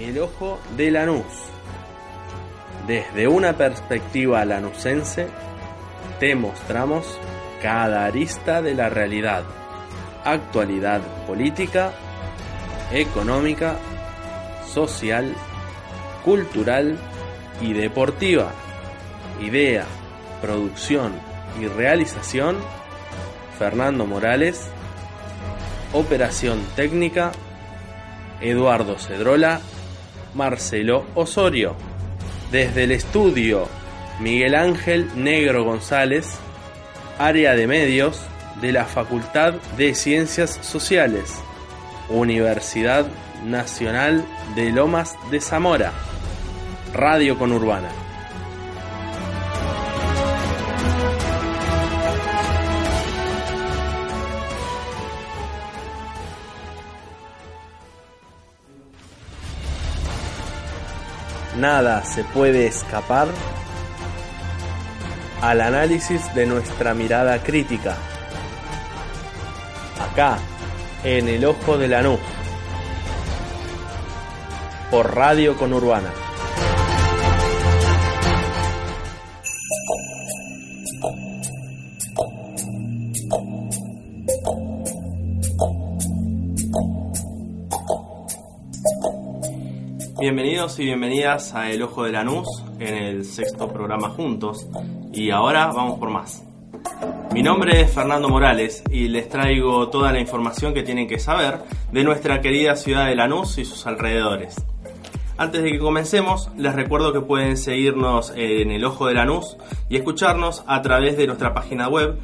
El ojo de Lanús. Desde una perspectiva lanusense, te mostramos cada arista de la realidad, actualidad política, económica, social, cultural y deportiva. Idea, producción y realización, Fernando Morales. Operación técnica, Eduardo Cedrola Marcelo Osorio. Desde el estudio Miguel Ángel Negro González, área de medios de la Facultad de Ciencias Sociales, Universidad Nacional de Lomas de Zamora, Radio Conurbana. Nada se puede escapar al análisis de nuestra mirada crítica. Acá, en el ojo de la nube. Por Radio Conurbana. Bienvenidos y bienvenidas a El Ojo de Lanús en el sexto programa Juntos y ahora vamos por más. Mi nombre es Fernando Morales y les traigo toda la información que tienen que saber de nuestra querida ciudad de Lanús y sus alrededores. Antes de que comencemos, les recuerdo que pueden seguirnos en El Ojo de Lanús y escucharnos a través de nuestra página web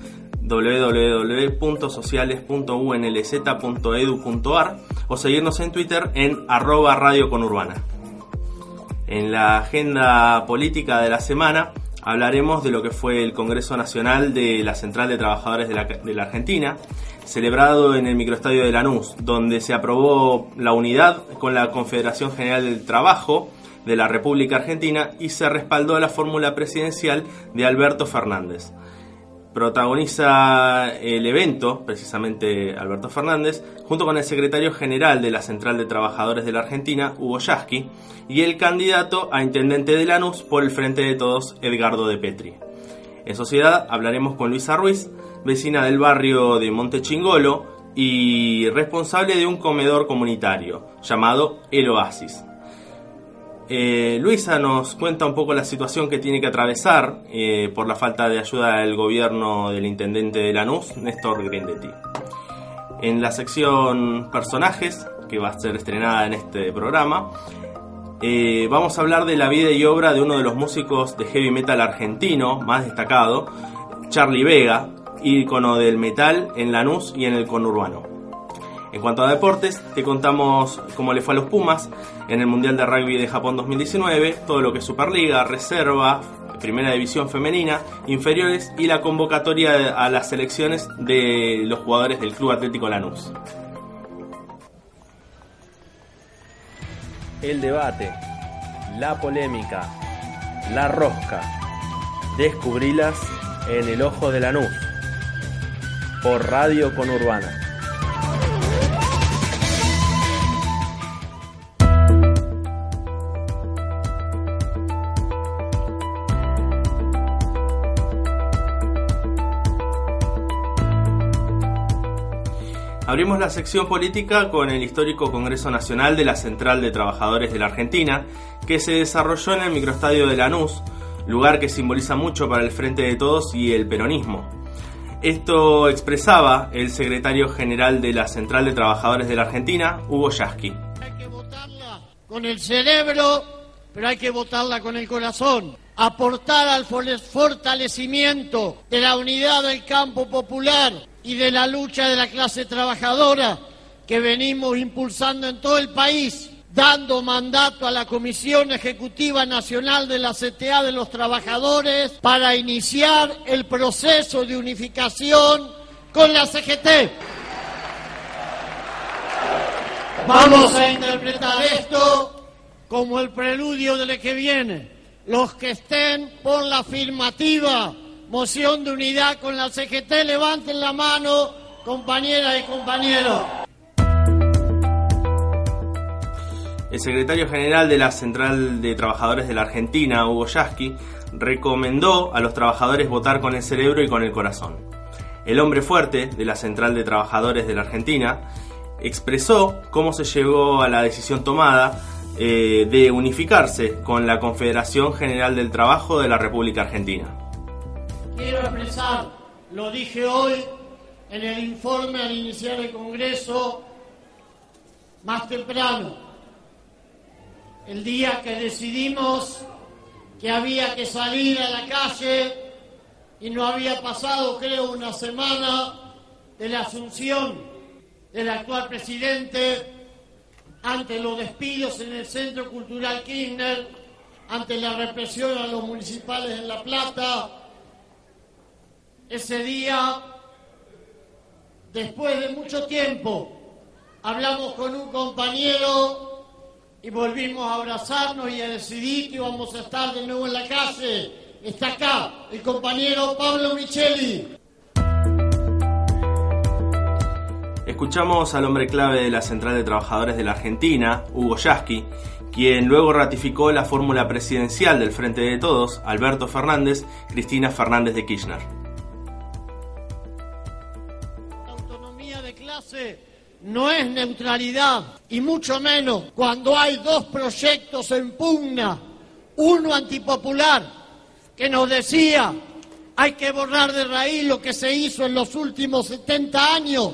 www.sociales.unlz.edu.ar o seguirnos en Twitter en arroba radio. En la agenda política de la semana hablaremos de lo que fue el Congreso Nacional de la Central de Trabajadores de la, de la Argentina, celebrado en el microestadio de Lanús, donde se aprobó la unidad con la Confederación General del Trabajo de la República Argentina y se respaldó la fórmula presidencial de Alberto Fernández protagoniza el evento, precisamente Alberto Fernández, junto con el secretario general de la Central de Trabajadores de la Argentina, Hugo Yasky, y el candidato a intendente de Lanús por el Frente de Todos, Edgardo de Petri. En sociedad hablaremos con Luisa Ruiz, vecina del barrio de Monte Chingolo y responsable de un comedor comunitario llamado El Oasis. Eh, Luisa nos cuenta un poco la situación que tiene que atravesar eh, por la falta de ayuda del gobierno del intendente de Lanús, Néstor Grindetti. En la sección personajes, que va a ser estrenada en este programa, eh, vamos a hablar de la vida y obra de uno de los músicos de heavy metal argentino más destacado, Charlie Vega, ícono del metal en Lanús y en el conurbano. En cuanto a deportes, te contamos cómo le fue a los Pumas en el Mundial de Rugby de Japón 2019, todo lo que es Superliga, Reserva, Primera División Femenina, Inferiores y la convocatoria a las selecciones de los jugadores del Club Atlético Lanús. El debate, la polémica, la rosca. Descubrilas en el ojo de Lanús por Radio Conurbana. Abrimos la sección política con el histórico Congreso Nacional de la Central de Trabajadores de la Argentina, que se desarrolló en el microestadio de Lanús, lugar que simboliza mucho para el Frente de Todos y el peronismo. Esto expresaba el secretario general de la Central de Trabajadores de la Argentina, Hugo Yasky. Hay que votarla con el cerebro, pero hay que votarla con el corazón. Aportar al fortalecimiento de la unidad del campo popular y de la lucha de la clase trabajadora que venimos impulsando en todo el país, dando mandato a la Comisión Ejecutiva Nacional de la CTA de los Trabajadores para iniciar el proceso de unificación con la CGT. Vamos a interpretar esto como el preludio de lo que viene. Los que estén por la afirmativa moción de unidad con la CGT, levanten la mano, compañeras y compañeros. El secretario general de la Central de Trabajadores de la Argentina, Hugo Yasky, recomendó a los trabajadores votar con el cerebro y con el corazón. El hombre fuerte de la Central de Trabajadores de la Argentina expresó cómo se llegó a la decisión tomada eh, de unificarse con la Confederación General del Trabajo de la República Argentina. Quiero expresar, lo dije hoy en el informe al iniciar el Congreso más temprano, el día que decidimos que había que salir a la calle y no había pasado, creo, una semana de la asunción del actual presidente ante los despidos en el Centro Cultural Kirchner, ante la represión a los municipales en La Plata. Ese día, después de mucho tiempo, hablamos con un compañero y volvimos a abrazarnos y a decidir que íbamos a estar de nuevo en la calle. Está acá el compañero Pablo Micheli. Escuchamos al hombre clave de la Central de Trabajadores de la Argentina, Hugo Yasky, quien luego ratificó la fórmula presidencial del Frente de Todos, Alberto Fernández, Cristina Fernández de Kirchner. No es neutralidad, y mucho menos cuando hay dos proyectos en pugna, uno antipopular, que nos decía hay que borrar de raíz lo que se hizo en los últimos 70 años,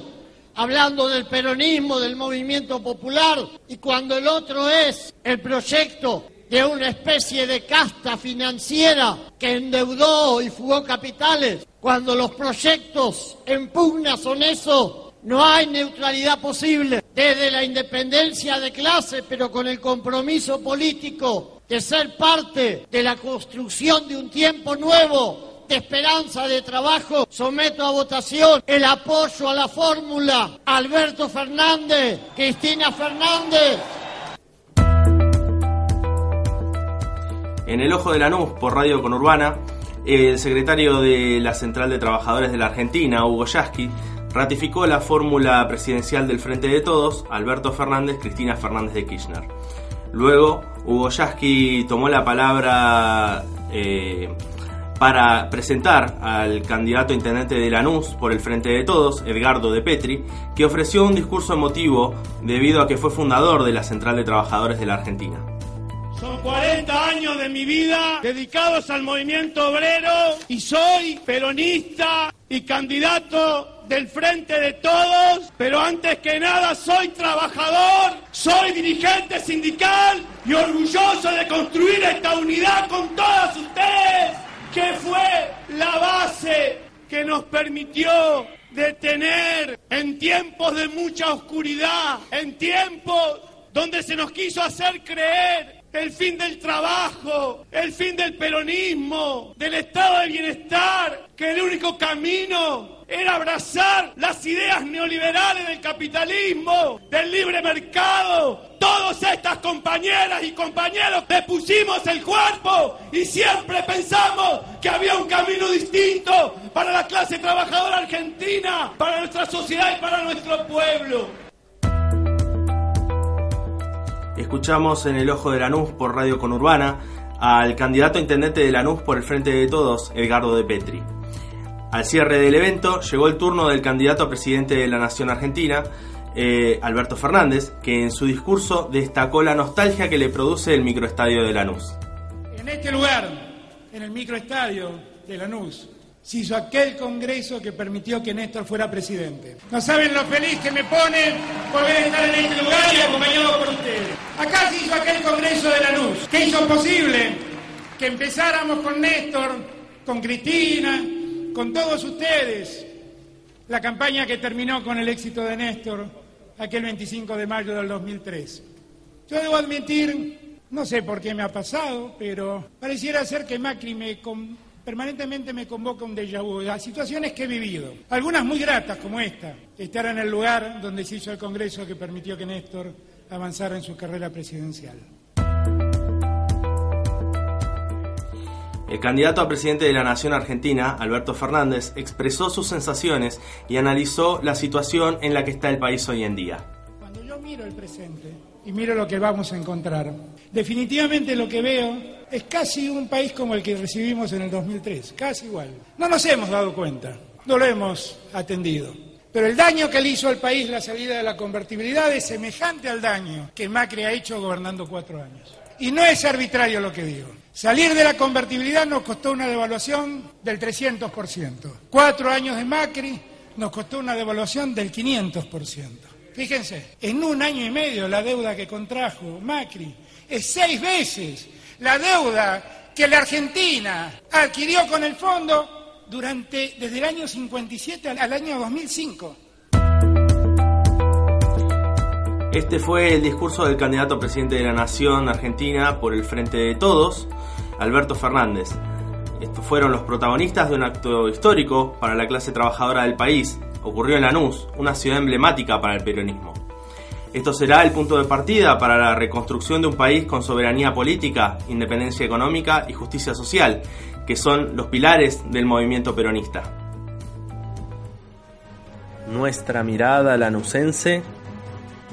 hablando del peronismo, del movimiento popular, y cuando el otro es el proyecto de una especie de casta financiera que endeudó y fugó capitales, cuando los proyectos en pugna son eso, no hay neutralidad posible desde la independencia de clase, pero con el compromiso político de ser parte de la construcción de un tiempo nuevo de esperanza de trabajo. Someto a votación el apoyo a la fórmula Alberto Fernández, Cristina Fernández. En el ojo de la nube por Radio Conurbana, el secretario de la Central de Trabajadores de la Argentina, Hugo Yasky, ratificó la fórmula presidencial del Frente de Todos, Alberto Fernández, Cristina Fernández de Kirchner. Luego, Hugo Yasky tomó la palabra eh, para presentar al candidato intendente de Lanús por el Frente de Todos, Edgardo de Petri, que ofreció un discurso emotivo debido a que fue fundador de la Central de Trabajadores de la Argentina. Son 40 años de mi vida dedicados al movimiento obrero y soy peronista y candidato del frente de todos, pero antes que nada soy trabajador, soy dirigente sindical y orgulloso de construir esta unidad con todas ustedes, que fue la base que nos permitió detener en tiempos de mucha oscuridad, en tiempos donde se nos quiso hacer creer el fin del trabajo, el fin del peronismo, del estado de bienestar, que el único camino era abrazar las ideas neoliberales del capitalismo, del libre mercado. Todas estas compañeras y compañeros le pusimos el cuerpo y siempre pensamos que había un camino distinto para la clase trabajadora argentina, para nuestra sociedad y para nuestro pueblo. Escuchamos en el Ojo de Lanús por Radio Conurbana al candidato intendente de Lanús por el Frente de Todos, Edgardo de Petri. Al cierre del evento llegó el turno del candidato a presidente de la Nación Argentina, eh, Alberto Fernández, que en su discurso destacó la nostalgia que le produce el microestadio de Lanús. En este lugar, en el microestadio de Lanús, se hizo aquel congreso que permitió que Néstor fuera presidente. No saben lo feliz que me pone poder estar en este lugar y acompañado por ustedes. Acá se hizo aquel congreso de Lanús, que hizo posible que empezáramos con Néstor, con Cristina, con todos ustedes, la campaña que terminó con el éxito de Néstor aquel 25 de mayo del 2003. Yo debo admitir, no sé por qué me ha pasado, pero pareciera ser que Macri me permanentemente me convoca un déjà vu, a situaciones que he vivido, algunas muy gratas como esta, estar en el lugar donde se hizo el Congreso que permitió que Néstor avanzara en su carrera presidencial. El candidato a presidente de la Nación Argentina, Alberto Fernández, expresó sus sensaciones y analizó la situación en la que está el país hoy en día. Cuando yo miro el presente y miro lo que vamos a encontrar, definitivamente lo que veo es casi un país como el que recibimos en el 2003, casi igual. No nos hemos dado cuenta, no lo hemos atendido. Pero el daño que le hizo al país la salida de la convertibilidad es semejante al daño que Macri ha hecho gobernando cuatro años. Y no es arbitrario lo que digo. Salir de la convertibilidad nos costó una devaluación del 300%. Cuatro años de Macri nos costó una devaluación del 500%. Fíjense, en un año y medio la deuda que contrajo Macri es seis veces la deuda que la Argentina adquirió con el fondo durante desde el año 57 al año 2005. Este fue el discurso del candidato presidente de la Nación Argentina por el Frente de Todos, Alberto Fernández. Estos fueron los protagonistas de un acto histórico para la clase trabajadora del país. Ocurrió en Lanús, una ciudad emblemática para el peronismo. Esto será el punto de partida para la reconstrucción de un país con soberanía política, independencia económica y justicia social, que son los pilares del movimiento peronista. Nuestra mirada lanucense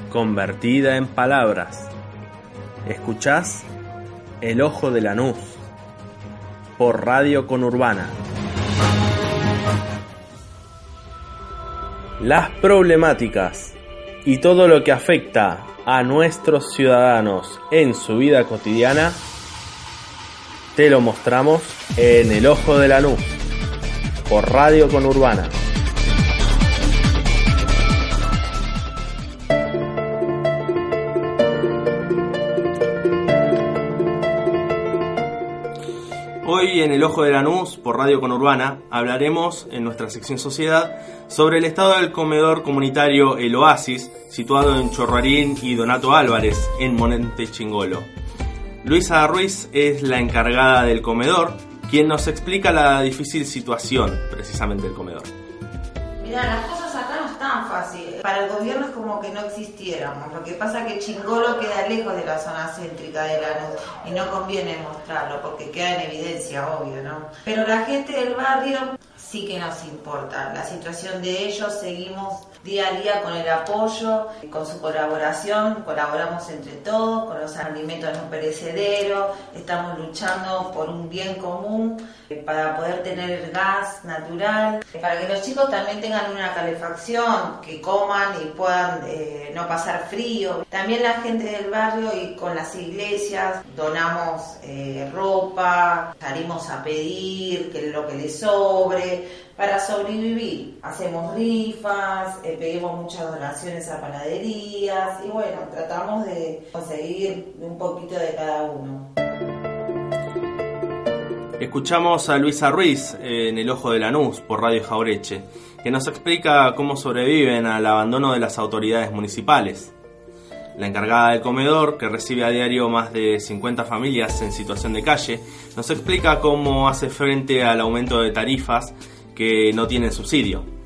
convertida en palabras. ¿Escuchás? El Ojo de Lanús por Radio Conurbana. Las problemáticas y todo lo que afecta a nuestros ciudadanos en su vida cotidiana te lo mostramos en El Ojo de Lanús por Radio Conurbana. Hoy en El Ojo de la Lanús, por Radio Conurbana, hablaremos en nuestra sección Sociedad sobre el estado del comedor comunitario El Oasis, situado en Chorrarín y Donato Álvarez, en Monente Chingolo. Luisa Ruiz es la encargada del comedor, quien nos explica la difícil situación precisamente del comedor. Fáciles. Para el gobierno es como que no existiéramos. Lo que pasa es que Chingolo queda lejos de la zona céntrica de Lanús y no conviene mostrarlo porque queda en evidencia, obvio, ¿no? Pero la gente del barrio sí que nos importa. La situación de ellos seguimos día a día con el apoyo, con su colaboración, colaboramos entre todos, con los alimentos no perecederos, estamos luchando por un bien común eh, para poder tener gas natural, para que los chicos también tengan una calefacción, que coman y puedan eh, no pasar frío. También la gente del barrio y con las iglesias donamos eh, ropa, salimos a pedir que lo que les sobre, para sobrevivir. Hacemos rifas, eh, pedimos muchas donaciones a panaderías y bueno, tratamos de conseguir un poquito de cada uno. Escuchamos a Luisa Ruiz en El Ojo de la Lanús por Radio Jaureche, que nos explica cómo sobreviven al abandono de las autoridades municipales. La encargada del comedor, que recibe a diario más de 50 familias en situación de calle, nos explica cómo hace frente al aumento de tarifas que no tienen subsidio.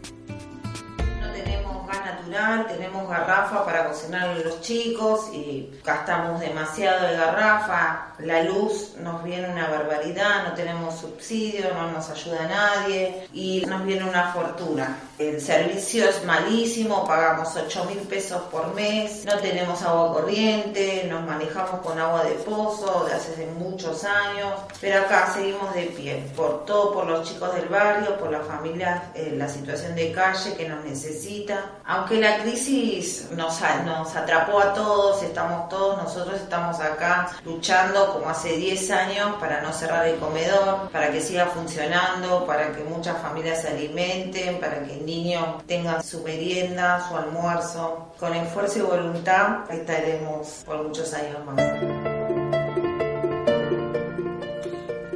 Tenemos garrafa para cocinar los chicos y gastamos demasiado de garrafa, la luz nos viene una barbaridad, no tenemos subsidio, no nos ayuda nadie y nos viene una fortuna. El servicio es malísimo, pagamos 8 mil pesos por mes, no tenemos agua corriente, nos manejamos con agua de pozo de hace muchos años, pero acá seguimos de pie, por todo, por los chicos del barrio, por las familias, eh, la situación de calle que nos necesita. Aunque la crisis nos, atrapó a todos, estamos todos, nosotros estamos acá luchando como hace 10 años para no cerrar el comedor, para que siga funcionando, para que muchas familias se alimenten, para que el niño tenga su merienda, su almuerzo. Con esfuerzo y voluntad estaremos por muchos años más.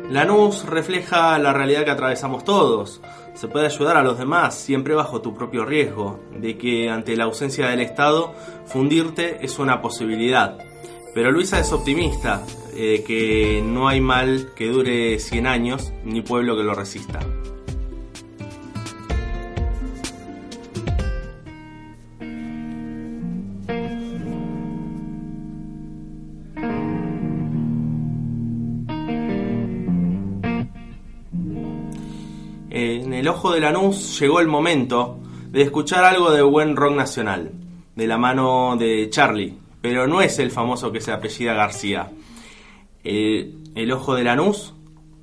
Lanús refleja la realidad que atravesamos todos. Se puede ayudar a los demás siempre bajo tu propio riesgo, de que ante la ausencia del Estado fundirte es una posibilidad. Pero Luisa es optimista, eh, que no hay mal que dure 100 años ni pueblo que lo resista. En el ojo de Lanús llegó el momento de escuchar algo de buen rock nacional, de la mano de Charlie, pero no es el famoso que se apellida García. El, el ojo de Lanús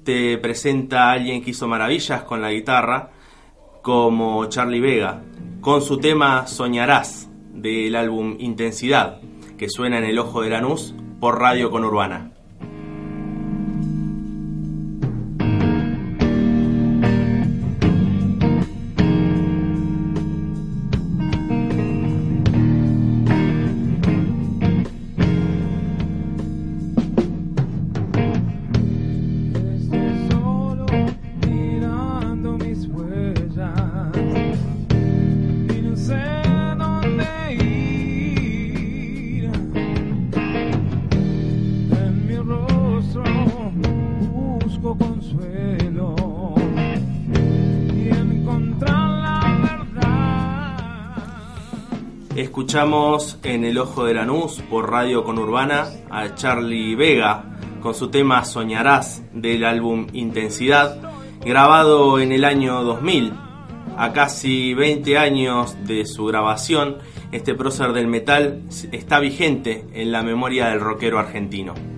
te presenta a alguien que hizo maravillas con la guitarra, como Charlie Vega, con su tema Soñarás del álbum Intensidad, que suena en el ojo de Lanús por Radio Conurbana. Escuchamos en El Ojo de Lanús por Radio Conurbana a Charlie Vega con su tema Soñarás del álbum Intensidad, grabado en el año 2000. A casi 20 años de su grabación, este prócer del metal está vigente en la memoria del rockero argentino.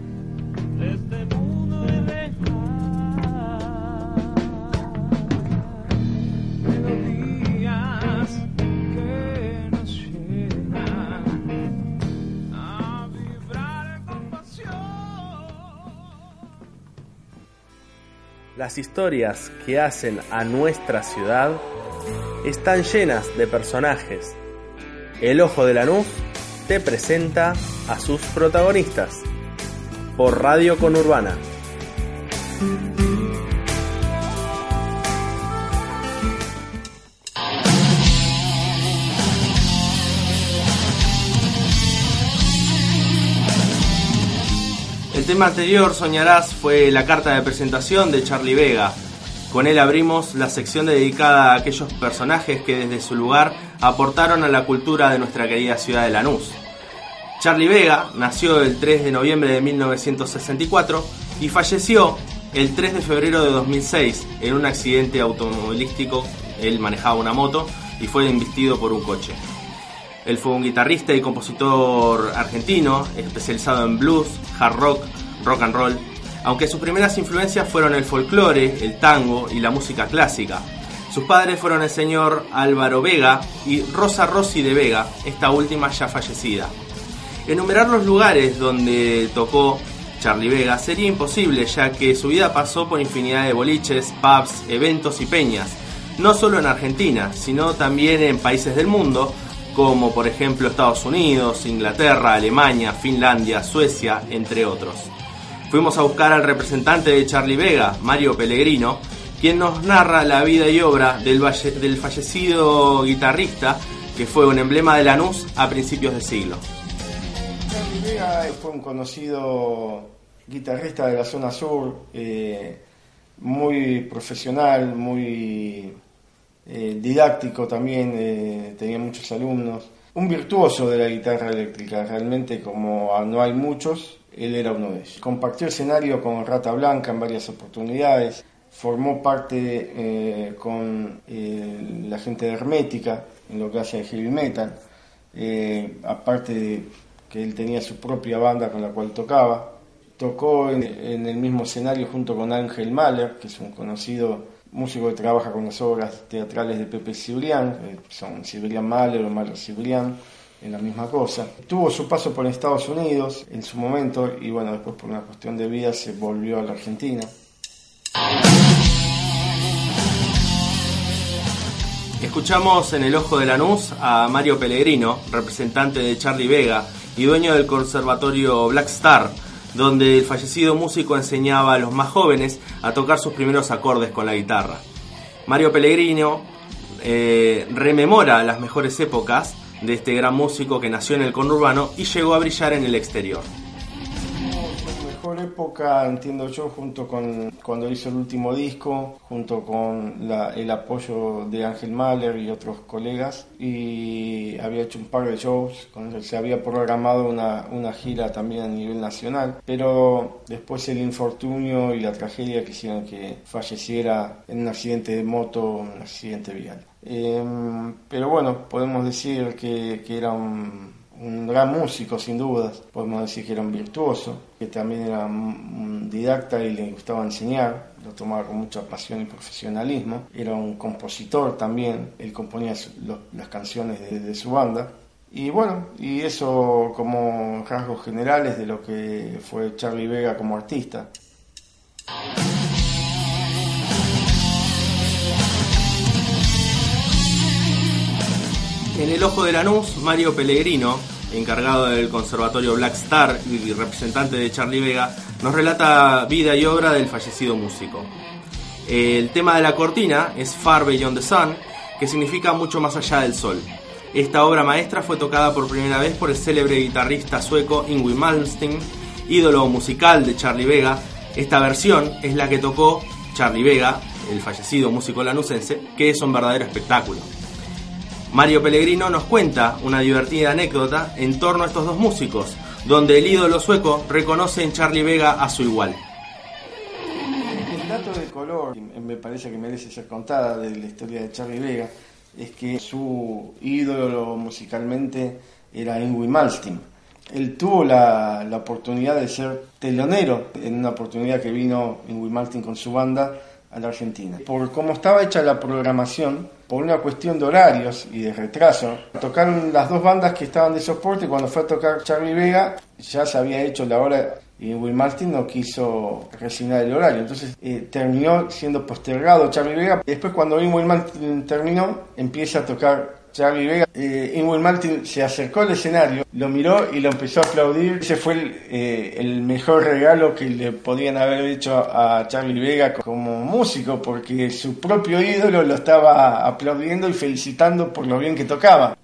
Las historias que hacen a nuestra ciudad están llenas de personajes. El Ojo de Lanús te presenta a sus protagonistas por Radio Conurbana. Tema anterior, Soñarás, fue la carta de presentación de Charlie Vega. Con él abrimos la sección dedicada a aquellos personajes que desde su lugar aportaron a la cultura de nuestra querida ciudad de Lanús. Charlie Vega nació el 3 de noviembre de 1964 y falleció el 3 de febrero de 2006 en un accidente automovilístico. Él manejaba una moto y fue embestido por un coche. Él fue un guitarrista y compositor argentino, especializado en blues, hard rock, rock and roll, aunque sus primeras influencias fueron el folclore, el tango y la música clásica. Sus padres fueron el señor Álvaro Vega y Rosa Rossi de Vega, esta última ya fallecida. Enumerar los lugares donde tocó Charlie Vega sería imposible, ya que su vida pasó por infinidad de boliches, pubs, eventos y peñas, no solo en Argentina, sino también en países del mundo, como por ejemplo Estados Unidos, Inglaterra, Alemania, Finlandia, Suecia, entre otros. Fuimos a buscar al representante de Charlie Vega, Mario Pellegrino, quien nos narra la vida y obra del, fallecido guitarrista que fue un emblema de Lanús a principios de siglo. Charlie Vega fue un conocido guitarrista de la zona sur, eh, muy profesional, muy eh, didáctico también, eh, tenía muchos alumnos. Un virtuoso de la guitarra eléctrica, realmente como no hay muchos, él era uno de ellos. Compartió escenario con Rata Blanca en varias oportunidades, formó parte eh, con la gente de Hermética en lo que hace heavy metal, aparte de que él tenía su propia banda con la cual tocaba. Tocó en, en el mismo escenario junto con Ángel Mahler, que es un conocido músico que trabaja con las obras teatrales de Pepe Cibrián, eh, son Cibrián Mahler o Mahler Cibrián, en la misma cosa. Tuvo su paso por Estados Unidos en su momento y bueno, después por una cuestión de vida se volvió a la Argentina. Escuchamos en el Ojo de Lanús a Mario Pellegrino, representante de Charlie Vega y dueño del conservatorio Black Star, donde el fallecido músico enseñaba a los más jóvenes a tocar sus primeros acordes con la guitarra. Mario Pellegrino eh, rememora las mejores épocas de este gran músico que nació en el conurbano y llegó a brillar en el exterior. Mejor época, entiendo yo, junto con cuando hizo el último disco, junto con la- el apoyo de Ángel Mahler y otros colegas, y había hecho un par de shows, con se había programado una, una gira también a nivel nacional, pero después el infortunio y la tragedia que hicieron que falleciera en un accidente de moto, un accidente vial. Em, pero bueno, podemos decir que, que era un, un gran músico, sin dudas. Podemos decir que era un virtuoso, que también era un, didacta y le gustaba enseñar, lo tomaba con mucha pasión y profesionalismo. Era un compositor también, él componía las canciones de, de su banda. Y bueno, y eso como rasgos generales de lo que fue Charlie Vega como artista. En el ojo de Lanús, Mario Pellegrino, encargado del Conservatorio Black Star y representante de Charlie Vega, nos relata vida y obra del fallecido músico. El tema de la cortina es Far Beyond the Sun, que significa mucho más allá del sol. Esta obra maestra fue tocada por primera vez por el célebre guitarrista sueco Ingrid Malmsteen, ídolo musical de Charlie Vega. Esta versión es la que tocó Charlie Vega, el fallecido músico lanusense, que es un verdadero espectáculo. Mario Pellegrino nos cuenta una divertida anécdota en torno a estos dos músicos, donde el ídolo sueco reconoce en Charlie Vega a su igual. El dato de color, me parece que merece ser contada de la historia de Charlie Vega, es que su ídolo musicalmente era Ingrid Malmsteen. Él tuvo la, oportunidad de ser telonero en una oportunidad que vino Ingrid Malmsteen con su banda a la Argentina. Por cómo estaba hecha la programación, por una cuestión de horarios y de retraso, tocaron las dos bandas que estaban de soporte cuando fue a tocar Charlie Vega ya se había hecho la hora y Will Martin no quiso resignar el horario. Entonces eh, terminó siendo postergado Charlie Vega. Después cuando Will Martin terminó, empieza a tocar Charlie Vega. Eh, Martin se acercó al escenario, lo miró y lo empezó a aplaudir. Ese fue el, eh, mejor regalo que le podían haber hecho a Charlie Vega como músico, porque su propio ídolo lo estaba aplaudiendo y felicitando por lo bien que tocaba.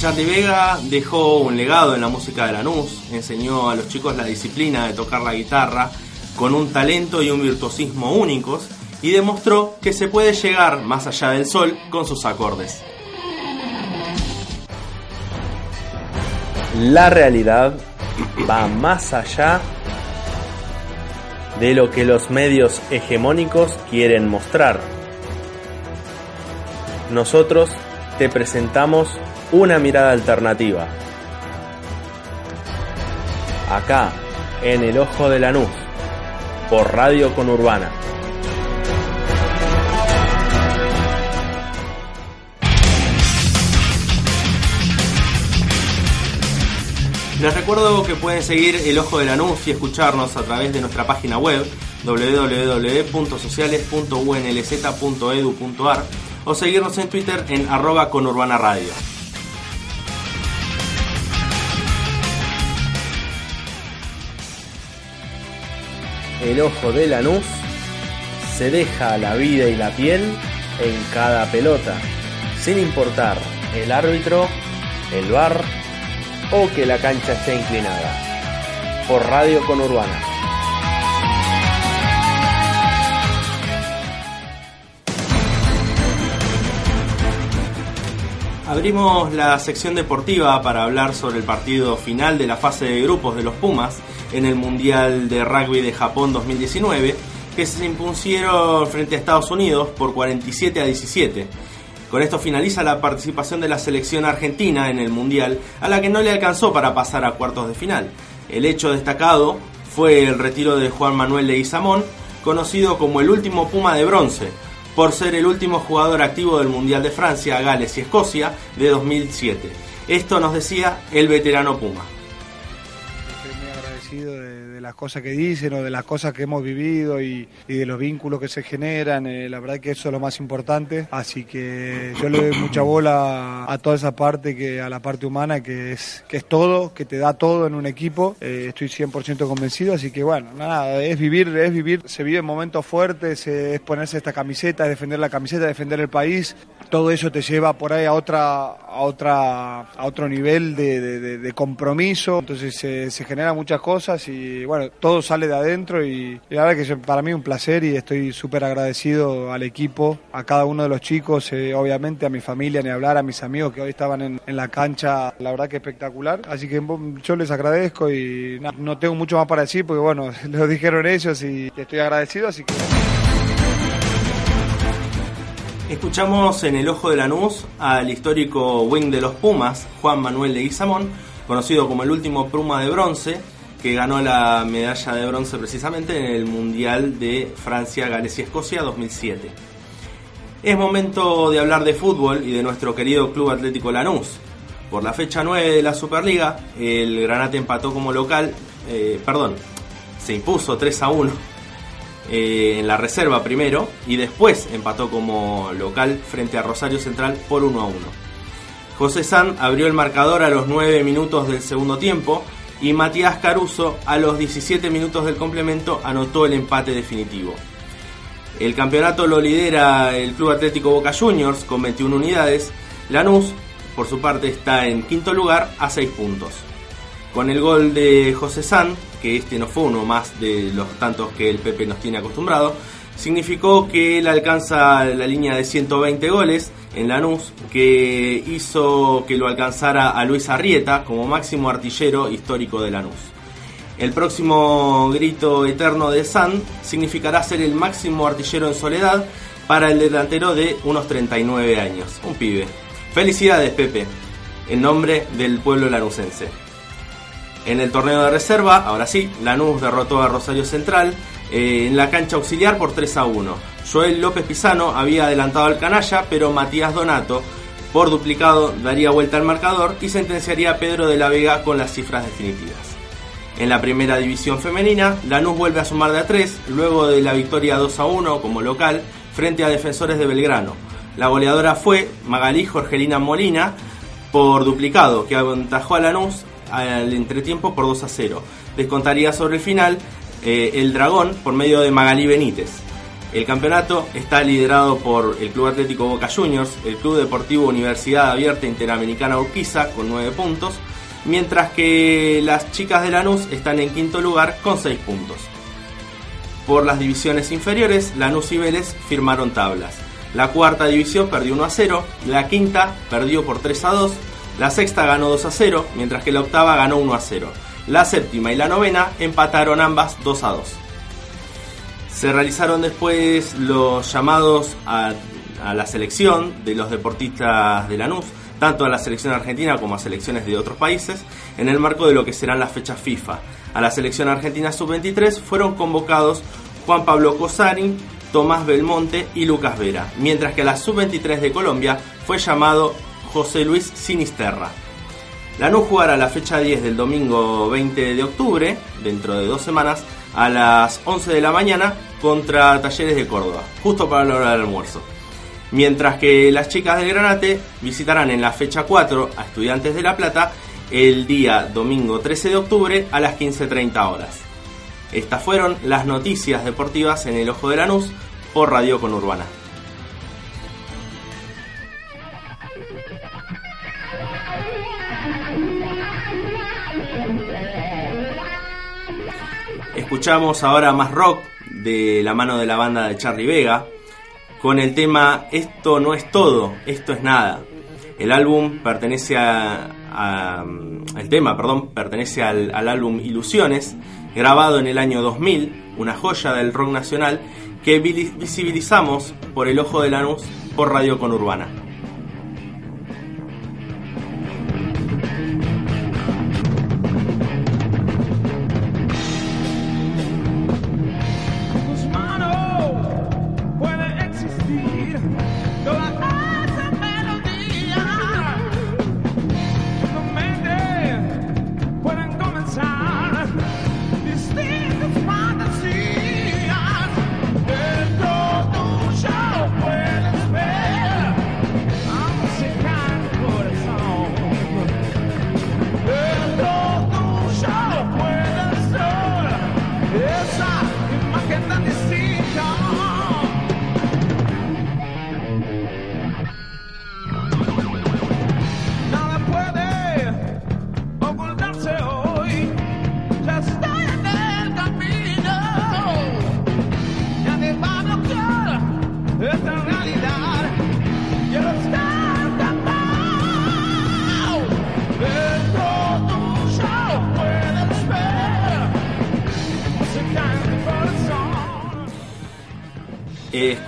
Charlie Vega dejó un legado en la música de Lanús, enseñó a los chicos la disciplina de tocar la guitarra con un talento y un virtuosismo únicos y demostró que se puede llegar más allá del sol con sus acordes. La realidad va más allá de lo que los medios hegemónicos quieren mostrar. Nosotros te presentamos una mirada alternativa. Acá, en el ojo de Lanús, por Radio Conurbana. Les recuerdo que pueden seguir El Ojo de Lanús y escucharnos a través de nuestra página web www.sociales.unlz.edu.ar o seguirnos en Twitter en arroba conurbana El ojo de Lanús se deja la vida y la piel en cada pelota, sin importar el árbitro, el bar o que la cancha esté inclinada. Por Radio Conurbana. Abrimos la sección deportiva para hablar sobre el partido final de la fase de grupos de los Pumas en el Mundial de Rugby de Japón 2019, que se impusieron frente a Estados Unidos por 47 a 17. Con esto finaliza la participación de la selección argentina en el Mundial, a la que no le alcanzó para pasar a cuartos de final. El hecho destacado fue el retiro de Juan Manuel Leguizamón, conocido como el último Puma de bronce, por ser el último jugador activo del Mundial de Francia, Gales y Escocia de 2007. Esto nos decía el veterano Puma. Las cosas que dicen o de las cosas que hemos vivido y, y de los vínculos que se generan. eh, la verdad que eso es lo más importante. Así que yo le doy mucha bola a toda esa parte, que a la parte humana, que es, que es todo, que te da todo en un equipo. Eh, estoy 100% convencido, así que bueno, nada, es vivir, es vivir, se vive en momentos fuertes, eh, es ponerse esta camiseta, es defender la camiseta, defender el país. Todo eso te lleva por ahí a otra, a otra, a otro nivel de, de- de- de compromiso. Entonces se, se generan muchas cosas y bueno, todo sale de adentro y, la verdad que para mí un placer y estoy súper agradecido al equipo, a cada uno de los chicos, eh, obviamente a mi familia, ni hablar, a mis amigos que hoy estaban en, la cancha, la verdad que espectacular. Así que yo les agradezco y no tengo mucho más para decir porque bueno, lo dijeron ellos y estoy agradecido, así que... Escuchamos en el ojo de Lanús al histórico wing de los Pumas, Juan Manuel Leguizamón, conocido como el último Puma de bronce, que ganó la medalla de bronce precisamente en el Mundial de Francia, Gales y Escocia 2007. Es momento de hablar de fútbol y de nuestro querido Club Atlético Lanús. Por la fecha 9 de la Superliga, el Granate empató como local, eh, perdón, se impuso 3 a 1 eh, en la reserva primero y después empató como local frente a Rosario Central por 1 a 1. José San abrió el marcador a los 9 minutos del segundo tiempo y Matías Caruso a los 17 minutos del complemento anotó el empate definitivo. El campeonato lo lidera el Club Atlético Boca Juniors con 21 unidades. Lanús, por su parte, está en quinto lugar a 6 puntos. Con el gol de José San, que este no fue uno más de los tantos que el Pepe nos tiene acostumbrado, significó que él alcanza la línea de 120 goles en Lanús, que hizo que lo alcanzara a Luis Arrieta como máximo artillero histórico de Lanús. El próximo grito eterno de San significará ser el máximo artillero en soledad para el delantero de unos 39 años, un pibe. Felicidades Pepe, en nombre del pueblo lanusense. En el torneo de reserva, ahora sí, Lanús derrotó a Rosario Central eh, en la cancha auxiliar por 3 a 1. Joel López Pisano había adelantado al canalla, pero Matías Donato, por duplicado, daría vuelta al marcador y sentenciaría a Pedro de la Vega con las cifras definitivas. En la primera división femenina, Lanús vuelve a sumar de a 3, luego de la victoria 2 a 1 como local frente a Defensores de Belgrano. La goleadora fue Magalí Jorgelina Molina por duplicado, que aventajó a Lanús al entretiempo por 2 a 0. Descontaría sobre el final eh, el Dragón por medio de Magalí Benítez. El campeonato está liderado por el Club Atlético Boca Juniors, el Club Deportivo Universidad Abierta Interamericana Urquiza con 9 puntos, mientras que las chicas de Lanús están en quinto lugar con 6 puntos. Por las divisiones inferiores, Lanús y Vélez firmaron tablas. La cuarta división perdió 1 a 0, la quinta perdió por 3 a 2, la sexta ganó 2 a 0, mientras que la octava ganó 1 a 0. La séptima y la novena empataron ambas 2 a 2. Se realizaron después los llamados a, la selección de los deportistas de Lanús, tanto a la selección argentina como a selecciones de otros países, en el marco de lo que serán las fechas FIFA. A la selección argentina sub-23 fueron convocados Juan Pablo Cosari, Tomás Belmonte y Lucas Vera, mientras que a la sub-23 de Colombia fue llamado José Luis Sinisterra. Lanús jugará la fecha 10 del domingo 20 de octubre, dentro de dos semanas, a las 11 de la mañana contra Talleres de Córdoba, justo para la hora del almuerzo. Mientras que las chicas del Granate visitarán en la fecha 4 a Estudiantes de La Plata el día domingo 13 de octubre a las 15.30 horas. Estas fueron las noticias deportivas en el Ojo de Lanús por Radio Conurbana. Escuchamos ahora más rock de la mano de la banda de Charlie Vega con el tema Esto no es todo, esto es nada. El álbum pertenece a, tema, perdón, pertenece al, álbum Ilusiones, grabado en el año 2000, una joya del rock nacional que visibilizamos por el ojo de Lanús por Radio Conurbana.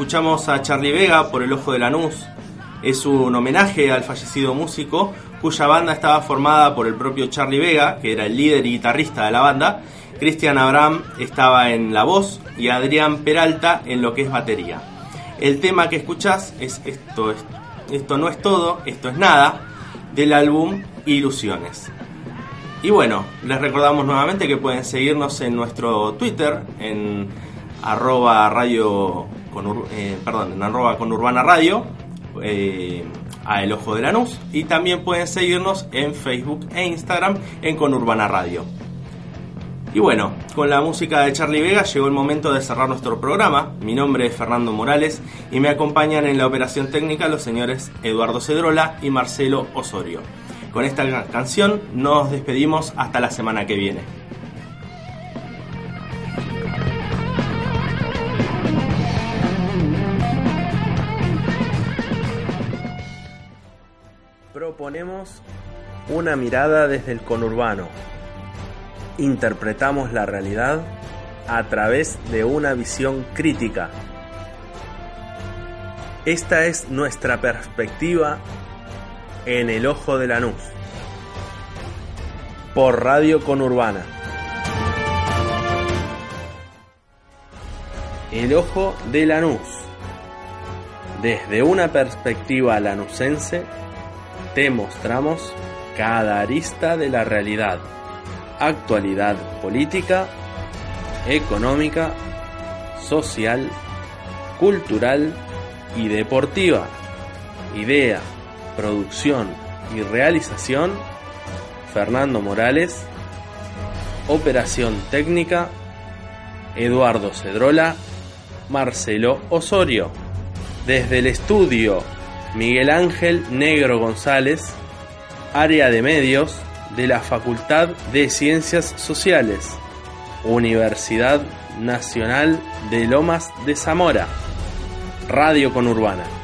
Escuchamos a Charlie Vega por El Ojo de Lanús. Es un homenaje al fallecido músico cuya banda estaba formada por el propio Charlie Vega, que era el líder y guitarrista de la banda. Cristian Abraham estaba en la voz y Adrián Peralta en lo que es batería. El tema que escuchás es esto, es- esto no es todo, esto es nada, del álbum Ilusiones. Y bueno, les recordamos nuevamente que pueden seguirnos en nuestro Twitter, en arroba radio con eh, perdón, en arroba Urbana Radio, eh, a El Ojo de Lanús, y también pueden seguirnos en Facebook e Instagram en Con Urbana Radio. Y bueno, con la música de Charlie Vega llegó el momento de cerrar nuestro programa. Mi nombre es Fernando Morales y me acompañan en la operación técnica los señores Eduardo Cedrola y Marcelo Osorio. Con esta ca- canción nos despedimos hasta la semana que viene. Proponemos una mirada desde el conurbano. Interpretamos la realidad a través de una visión crítica. Esta es nuestra perspectiva en el ojo de Lanús. Por Radio Conurbana. El ojo de Lanús. Desde una perspectiva lanusense, te mostramos cada arista de la realidad, actualidad política, económica, social, cultural y deportiva. Idea, producción y realización, Fernando Morales. Operación técnica, Eduardo Cedrola, Marcelo Osorio. Desde el estudio, Miguel Ángel Negro González, área de medios de la Facultad de Ciencias Sociales, Universidad Nacional de Lomas de Zamora, Radio Conurbana.